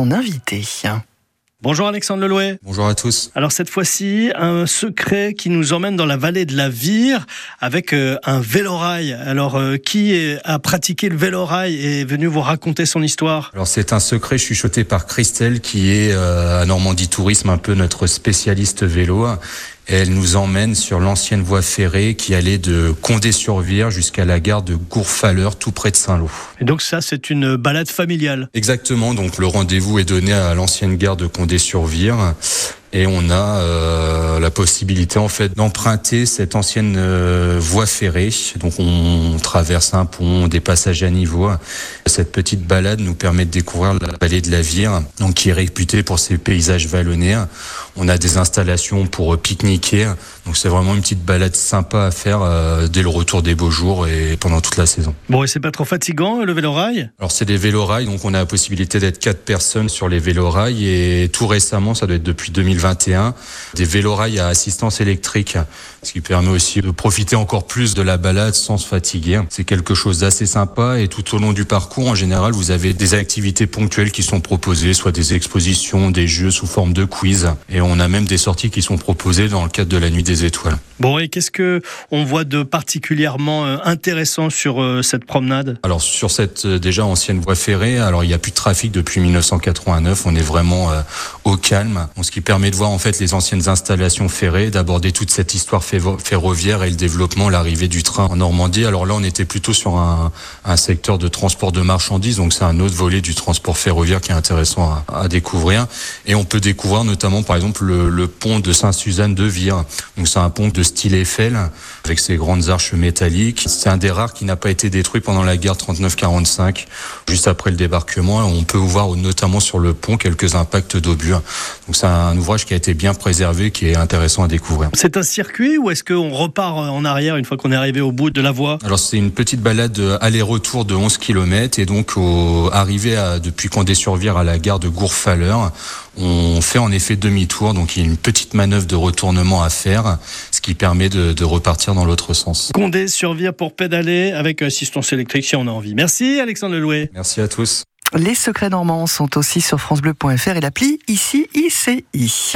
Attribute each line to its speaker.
Speaker 1: son invité.
Speaker 2: Bonjour Alexandre Lelouet.
Speaker 3: Bonjour à tous.
Speaker 2: Alors cette fois-ci, un secret qui nous emmène dans la vallée de la Vire avec euh, un vélorail. Alors euh, qui a pratiqué le vélorail et est venu vous raconter son histoire?
Speaker 3: Alors c'est un secret chuchoté par Christelle qui est euh, à Normandie Tourisme un peu notre spécialiste vélo elle nous emmène sur l'ancienne voie ferrée qui allait de Condé-sur-Vire jusqu'à la gare de Gourfaleur, tout près de Saint-Lô.
Speaker 2: Et donc ça, c'est une balade familiale.
Speaker 3: Exactement, donc le rendez-vous est donné à l'ancienne gare de Condé-sur-Vire et on a euh, la possibilité en fait d'emprunter cette ancienne euh, voie ferrée. Donc on traverse un pont, des passages à niveau. Cette petite balade nous permet de découvrir la vallée de la Vire, donc qui est réputée pour ses paysages vallonnés. On a des installations pour pique-niquer. Donc c'est vraiment une petite balade sympa à faire euh, dès le retour des beaux jours et pendant toute la saison.
Speaker 2: Bon, et c'est pas trop fatigant le vélorail
Speaker 3: Alors c'est des vélorails, donc on a la possibilité d'être quatre personnes sur les vélorails et tout récemment, ça doit être depuis 2000 2021 des vélorails à assistance électrique, ce qui permet aussi de profiter encore plus de la balade sans se fatiguer. C'est quelque chose d'assez sympa et tout au long du parcours, en général, vous avez des activités ponctuelles qui sont proposées, soit des expositions, des jeux sous forme de quiz, et on a même des sorties qui sont proposées dans le cadre de la Nuit des Étoiles.
Speaker 2: Bon, et qu'est-ce que on voit de particulièrement euh, intéressant sur euh, cette promenade?
Speaker 3: Alors sur cette euh, déjà ancienne voie ferrée, alors il n'y a plus de trafic depuis 1989, on est vraiment au calme, ce qui permet de voir en fait les anciennes installations ferrées, d'aborder toute cette histoire ferroviaire et le développement, l'arrivée du train en Normandie. Alors là, on était plutôt sur un, secteur de transport de marchandises, donc c'est un autre volet du transport ferroviaire qui est intéressant à, découvrir. Et on peut découvrir notamment par exemple le, le pont de Saint-Suzanne de Vire. Donc c'est un pont de style Eiffel, avec ses grandes arches métalliques. C'est un des rares qui n'a pas été détruit pendant la guerre 39-45, juste après le débarquement. On peut voir notamment sur le pont quelques impacts d'obus. Donc c'est un ouvrage qui a été bien préservé, qui est intéressant à découvrir.
Speaker 2: C'est un circuit ou est-ce qu'on repart en arrière une fois qu'on est arrivé au bout de la voie?
Speaker 3: Alors c'est une petite balade aller-retour de 11 km et donc au, arrivé à, depuis Condé-sur-Vire à la gare de Gourfaleur, on fait en effet demi-tour, donc il y a une petite manœuvre de retournement à faire, ce qui permet de, de repartir dans l'autre sens.
Speaker 2: Condé survire pour pédaler avec assistance électrique si on a envie. Merci Alexandre Lelouet.
Speaker 3: Merci à tous.
Speaker 1: Les secrets normands sont aussi sur francebleu.fr et l'appli ici ICI.